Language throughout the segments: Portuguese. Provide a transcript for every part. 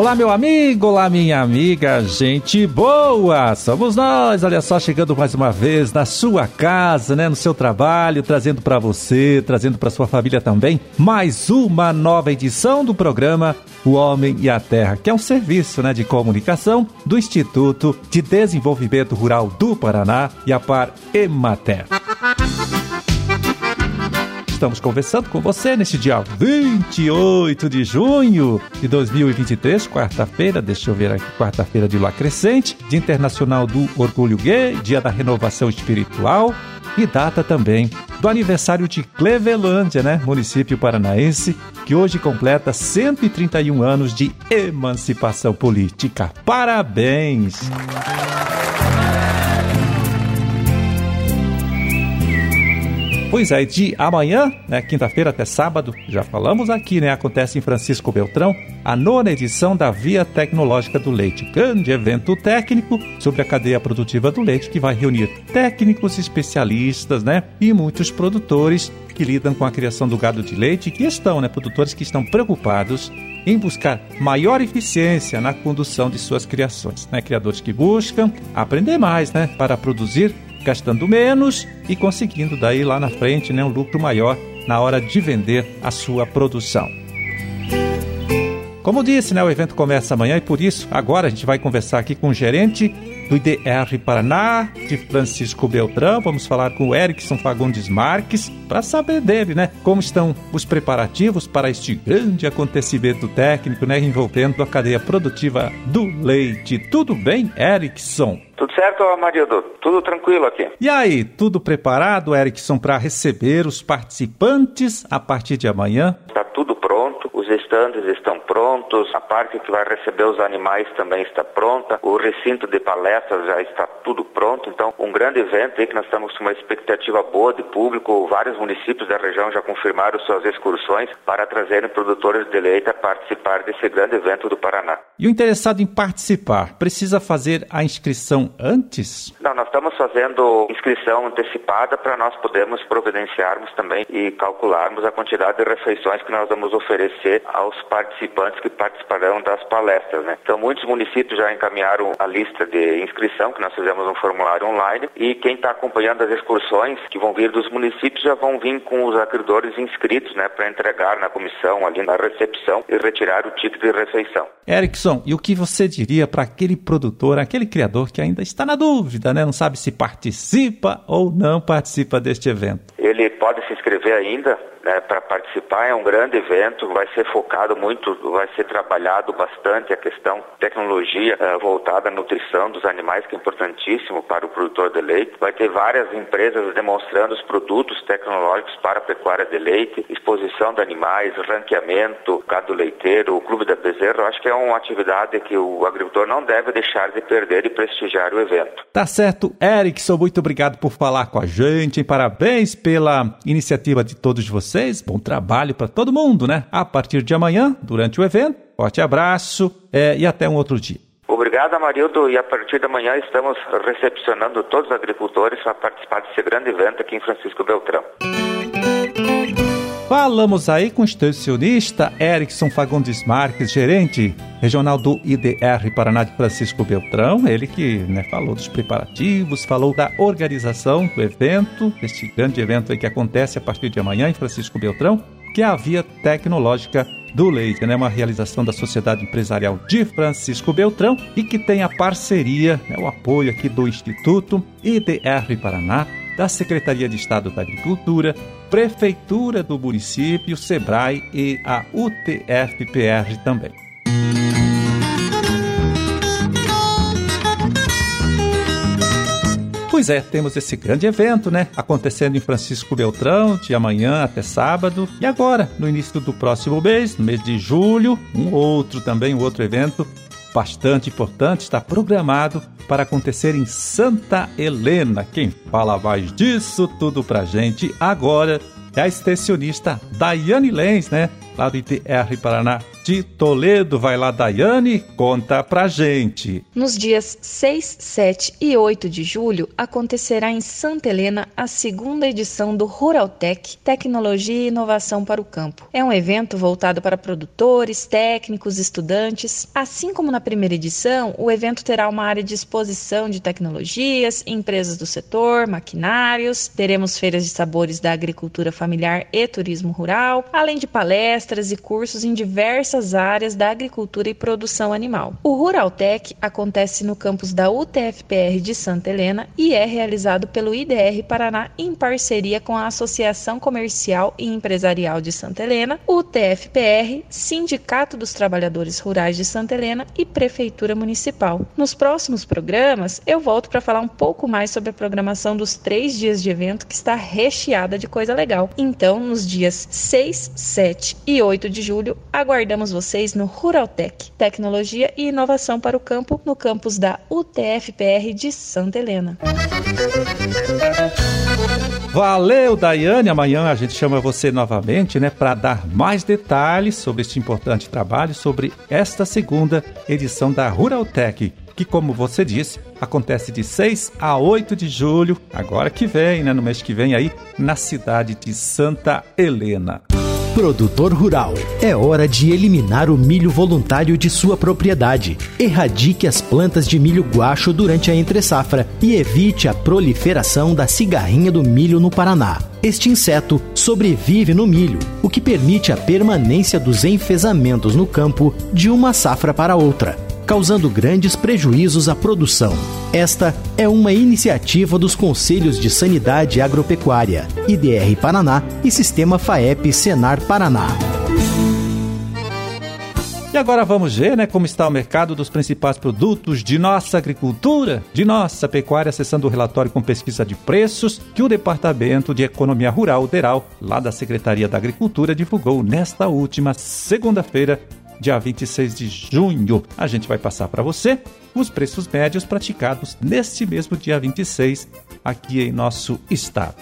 Olá, meu amigo, olá, minha amiga, gente boa! Somos nós, olha só, chegando mais uma vez na sua casa, né, no seu trabalho, trazendo para você, trazendo para sua família também, mais uma nova edição do programa O Homem e a Terra, que é um serviço, né, de comunicação do Instituto de Desenvolvimento Rural do Paraná e a Par Emater estamos conversando com você neste dia 28 de junho de 2023, quarta-feira, deixa eu ver aqui, quarta-feira de lua crescente, Dia Internacional do Orgulho Gay, Dia da Renovação Espiritual e data também do aniversário de Clevelândia, né, município paranaense, que hoje completa 131 anos de emancipação política. Parabéns! Pois é, de amanhã, né, quinta-feira até sábado, já falamos aqui, né, acontece em Francisco Beltrão a nona edição da Via Tecnológica do Leite, grande evento técnico sobre a cadeia produtiva do leite que vai reunir técnicos, especialistas, né, e muitos produtores que lidam com a criação do gado de leite, que estão, né, produtores que estão preocupados em buscar maior eficiência na condução de suas criações, né? Criadores que buscam aprender mais, né, para produzir gastando menos e conseguindo daí lá na frente né, um lucro maior na hora de vender a sua produção. Como disse, né, o evento começa amanhã e por isso agora a gente vai conversar aqui com o gerente do IDR Paraná, de Francisco Beltrão. Vamos falar com o Erickson Fagundes Marques para saber dele, né, como estão os preparativos para este grande acontecimento técnico, né, envolvendo a cadeia produtiva do leite. Tudo bem, Erickson? Tudo certo, Amarildo? Tudo tranquilo aqui. E aí, tudo preparado, Erickson, para receber os participantes a partir de amanhã? Está tudo pronto, os estandes estão prontos, a parte que vai receber os animais também está pronta, o recinto de palestras já está tudo pronto, então um grande evento aí que nós estamos com uma expectativa boa de público, vários municípios da região já confirmaram suas excursões para trazerem produtores de leite a participar desse grande evento do Paraná. E o interessado em participar precisa fazer a inscrição antes? Não, nós estamos fazendo inscrição antecipada para nós podermos providenciarmos também e calcularmos a quantidade de refeições que nós vamos oferecer aos participantes que participarão das palestras. Né? Então, muitos municípios já encaminharam a lista de inscrição, que nós fizemos um formulário online, e quem está acompanhando as excursões que vão vir dos municípios já vão vir com os acreedores inscritos né, para entregar na comissão, ali na recepção, e retirar o título de refeição. Erickson, e o que você diria para aquele produtor, aquele criador que ainda está na dúvida, né? não sabe se participa ou não participa deste evento? Ele pode se inscrever ainda né, para participar. É um grande evento, vai ser focado muito, vai ser trabalhado bastante a questão tecnologia uh, voltada à nutrição dos animais, que é importantíssimo para o produtor de leite. Vai ter várias empresas demonstrando os produtos tecnológicos para a pecuária de leite, exposição de animais, ranqueamento, gado leiteiro, o clube da bezerra. Eu acho que é uma atividade que o agricultor não deve deixar de perder e prestigiar o evento. Tá certo, Erickson, muito obrigado por falar com a gente. Parabéns pela iniciativa de todos vocês vocês, bom trabalho para todo mundo, né? A partir de amanhã, durante o evento, forte abraço é, e até um outro dia. Obrigado, Amarildo. E a partir de amanhã estamos recepcionando todos os agricultores para participar desse grande evento aqui em Francisco Beltrão. Falamos aí com o extensionista Erickson Fagundes Marques, gerente regional do IDR Paraná de Francisco Beltrão, ele que né, falou dos preparativos, falou da organização do evento, este grande evento que acontece a partir de amanhã em Francisco Beltrão, que é a Via Tecnológica do Leite, né, uma realização da Sociedade Empresarial de Francisco Beltrão e que tem a parceria, né, o apoio aqui do Instituto IDR Paraná, da Secretaria de Estado da Agricultura, Prefeitura do município, SEBRAE e a UTFPR também. Pois é, temos esse grande evento, né? Acontecendo em Francisco Beltrão, de amanhã até sábado. E agora, no início do próximo mês, no mês de julho, um outro também, um outro evento bastante importante, está programado para acontecer em Santa Helena. Quem fala mais disso tudo pra gente agora é a extensionista Daiane Lenz, né? Lá do ITR Paraná de Toledo. Vai lá, Daiane, conta pra gente. Nos dias 6, 7 e 8 de julho, acontecerá em Santa Helena a segunda edição do Ruraltech Tecnologia e Inovação para o Campo. É um evento voltado para produtores, técnicos, estudantes. Assim como na primeira edição, o evento terá uma área de exposição de tecnologias, empresas do setor, maquinários, teremos feiras de sabores da agricultura familiar e turismo rural, além de palestras e cursos em diversas áreas da agricultura e produção animal. O Ruraltech acontece no campus da UTFPR de Santa Helena e é realizado pelo IDR Paraná em parceria com a Associação Comercial e Empresarial de Santa Helena, UTFPR, Sindicato dos Trabalhadores Rurais de Santa Helena e Prefeitura Municipal. Nos próximos programas, eu volto para falar um pouco mais sobre a programação dos três dias de evento que está recheada de coisa legal. Então, nos dias 6, 7 e 8 de julho, aguardamos vocês no Ruraltech, tecnologia e inovação para o campo, no campus da UTFPR de Santa Helena. Valeu, Daiane. Amanhã a gente chama você novamente, né, para dar mais detalhes sobre este importante trabalho, sobre esta segunda edição da Ruraltech, que, como você disse, acontece de 6 a 8 de julho, agora que vem, né, no mês que vem aí, na cidade de Santa Helena. Produtor rural, é hora de eliminar o milho voluntário de sua propriedade. Erradique as plantas de milho guacho durante a entre-safra e evite a proliferação da cigarrinha do milho no Paraná. Este inseto sobrevive no milho, o que permite a permanência dos enfesamentos no campo de uma safra para outra causando grandes prejuízos à produção. Esta é uma iniciativa dos Conselhos de Sanidade Agropecuária, IDR Paraná e Sistema FAEP Senar Paraná. E agora vamos ver né, como está o mercado dos principais produtos de nossa agricultura, de nossa pecuária, acessando o relatório com pesquisa de preços que o Departamento de Economia Rural, DERAL, lá da Secretaria da Agricultura, divulgou nesta última segunda-feira, dia 26 de junho. A gente vai passar para você os preços médios praticados neste mesmo dia 26 aqui em nosso estado.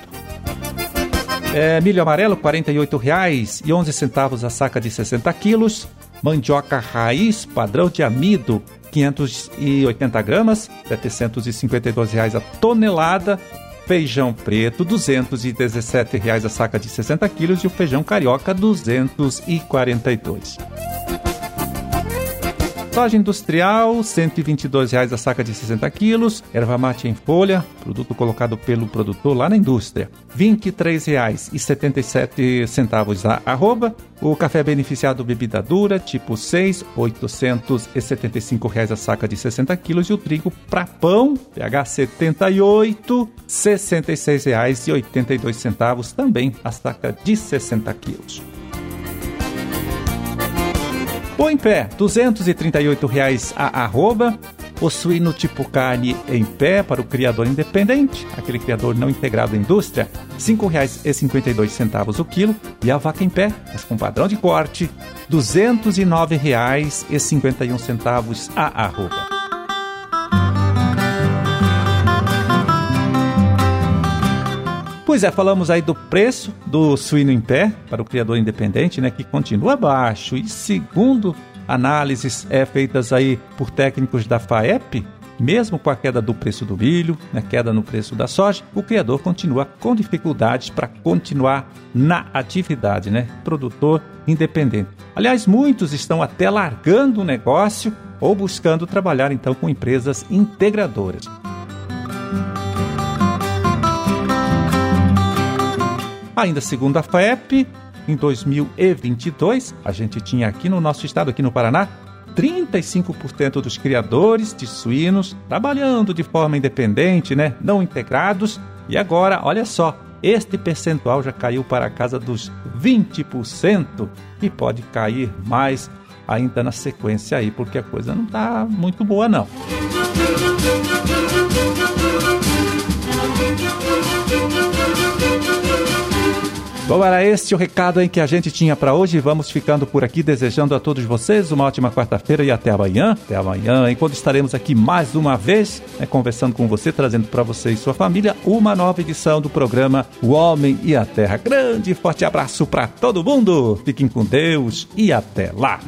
É, milho amarelo, R$ 48,11 a saca de 60 quilos. Mandioca raiz, padrão de amido, 580 gramas, 752 reais a tonelada. Feijão preto, 217 reais a saca de 60 quilos. E o feijão carioca, R$ 242. Soja industrial, R$ 122,00 a saca de 60 quilos. Erva mate em folha, produto colocado pelo produtor lá na indústria, R$ 23,77 a arroba. O café beneficiado bebida dura, tipo 6, R$ 875,00 a saca de 60 quilos. E o trigo para pão, pH 78, R$ 66,82 também a saca de 60 quilos. O em pé, R$ 238,00 a arroba. O suíno tipo carne em pé para o criador independente, aquele criador não integrado à indústria, R$ 5,52 o quilo. E a vaca em pé, mas com padrão de corte, R$ 209,51 a arroba. Pois é, falamos aí do preço do suíno em pé para o criador independente, né, que continua baixo. E segundo análises é, feitas aí por técnicos da FAEP, mesmo com a queda do preço do milho, né, queda no preço da soja, o criador continua com dificuldades para continuar na atividade, né? Produtor independente. Aliás, muitos estão até largando o negócio ou buscando trabalhar então com empresas integradoras. Ainda segundo a FAEP, em 2022, a gente tinha aqui no nosso estado, aqui no Paraná, 35% dos criadores de suínos trabalhando de forma independente, né, não integrados. E agora, olha só, este percentual já caiu para a casa dos 20% e pode cair mais ainda na sequência aí, porque a coisa não está muito boa não. Bom, era este o recado em que a gente tinha para hoje. Vamos ficando por aqui, desejando a todos vocês uma ótima quarta-feira e até amanhã. Até amanhã, enquanto estaremos aqui mais uma vez, né, conversando com você, trazendo para você e sua família uma nova edição do programa O Homem e a Terra. Grande e forte abraço para todo mundo. Fiquem com Deus e até lá.